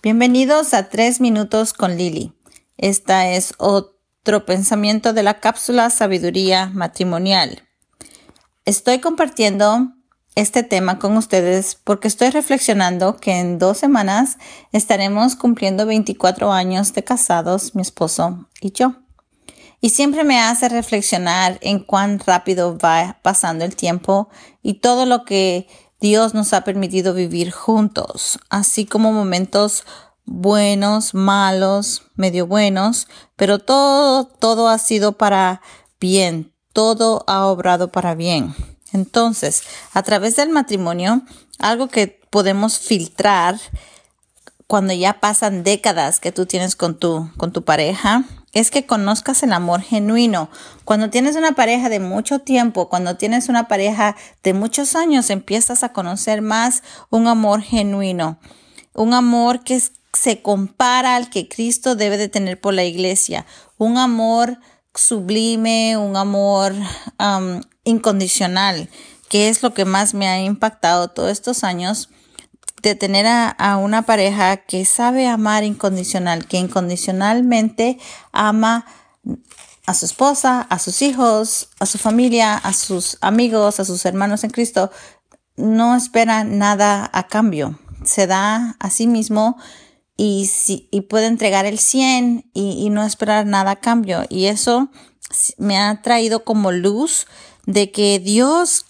Bienvenidos a Tres Minutos con Lili. Esta es otro pensamiento de la cápsula Sabiduría Matrimonial. Estoy compartiendo este tema con ustedes porque estoy reflexionando que en dos semanas estaremos cumpliendo 24 años de casados, mi esposo y yo. Y siempre me hace reflexionar en cuán rápido va pasando el tiempo y todo lo que Dios nos ha permitido vivir juntos, así como momentos buenos, malos, medio buenos, pero todo, todo ha sido para bien, todo ha obrado para bien. Entonces, a través del matrimonio, algo que podemos filtrar cuando ya pasan décadas que tú tienes con tu, con tu pareja, es que conozcas el amor genuino. Cuando tienes una pareja de mucho tiempo, cuando tienes una pareja de muchos años, empiezas a conocer más un amor genuino, un amor que se compara al que Cristo debe de tener por la iglesia, un amor sublime, un amor incondicional, que es lo que más me ha impactado todos estos años de tener a, una pareja que sabe amar incondicional, que incondicionalmente ama a su esposa, a sus hijos, a su familia, a sus amigos, a sus hermanos en Cristo, no espera nada a cambio. Se da a sí mismo y, si, y puede entregar el 100 y, y no esperar nada a cambio. Y eso me ha traído como luz de que Dios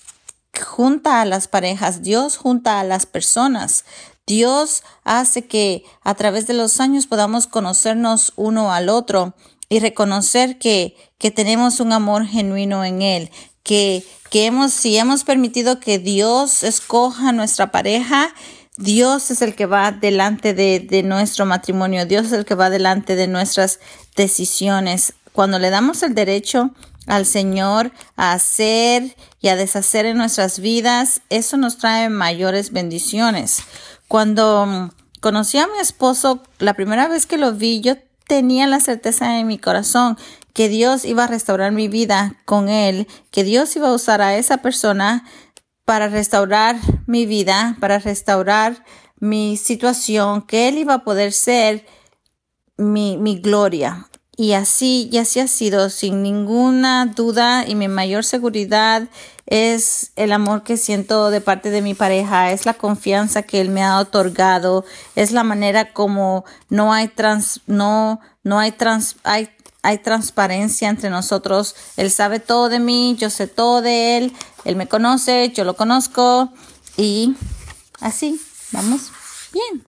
junta a las parejas, Dios junta a las personas. Dios hace que a través de los años podamos conocernos uno al otro y reconocer que, que tenemos un amor genuino en Él, que, que hemos, si hemos permitido que Dios escoja nuestra pareja, Dios es el que va delante de, de nuestro matrimonio, Dios es el que va delante de nuestras decisiones. Cuando le damos el derecho al Señor a hacer y a deshacer en nuestras vidas, eso nos trae mayores bendiciones. Cuando mm, conocí a mi esposo, la primera vez que lo vi, yo tenía la certeza en mi corazón que Dios iba a restaurar mi vida con él, que Dios iba a usar a esa persona para restaurar mi vida, para restaurar mi situación, que él iba a poder ser mi, mi gloria. Y así, y así ha sido, sin ninguna duda, y mi mayor seguridad es el amor que siento de parte de mi pareja, es la confianza que él me ha otorgado, es la manera como no hay trans, no, no hay trans, hay, hay transparencia entre nosotros. Él sabe todo de mí, yo sé todo de él, él me conoce, yo lo conozco, y así, vamos bien.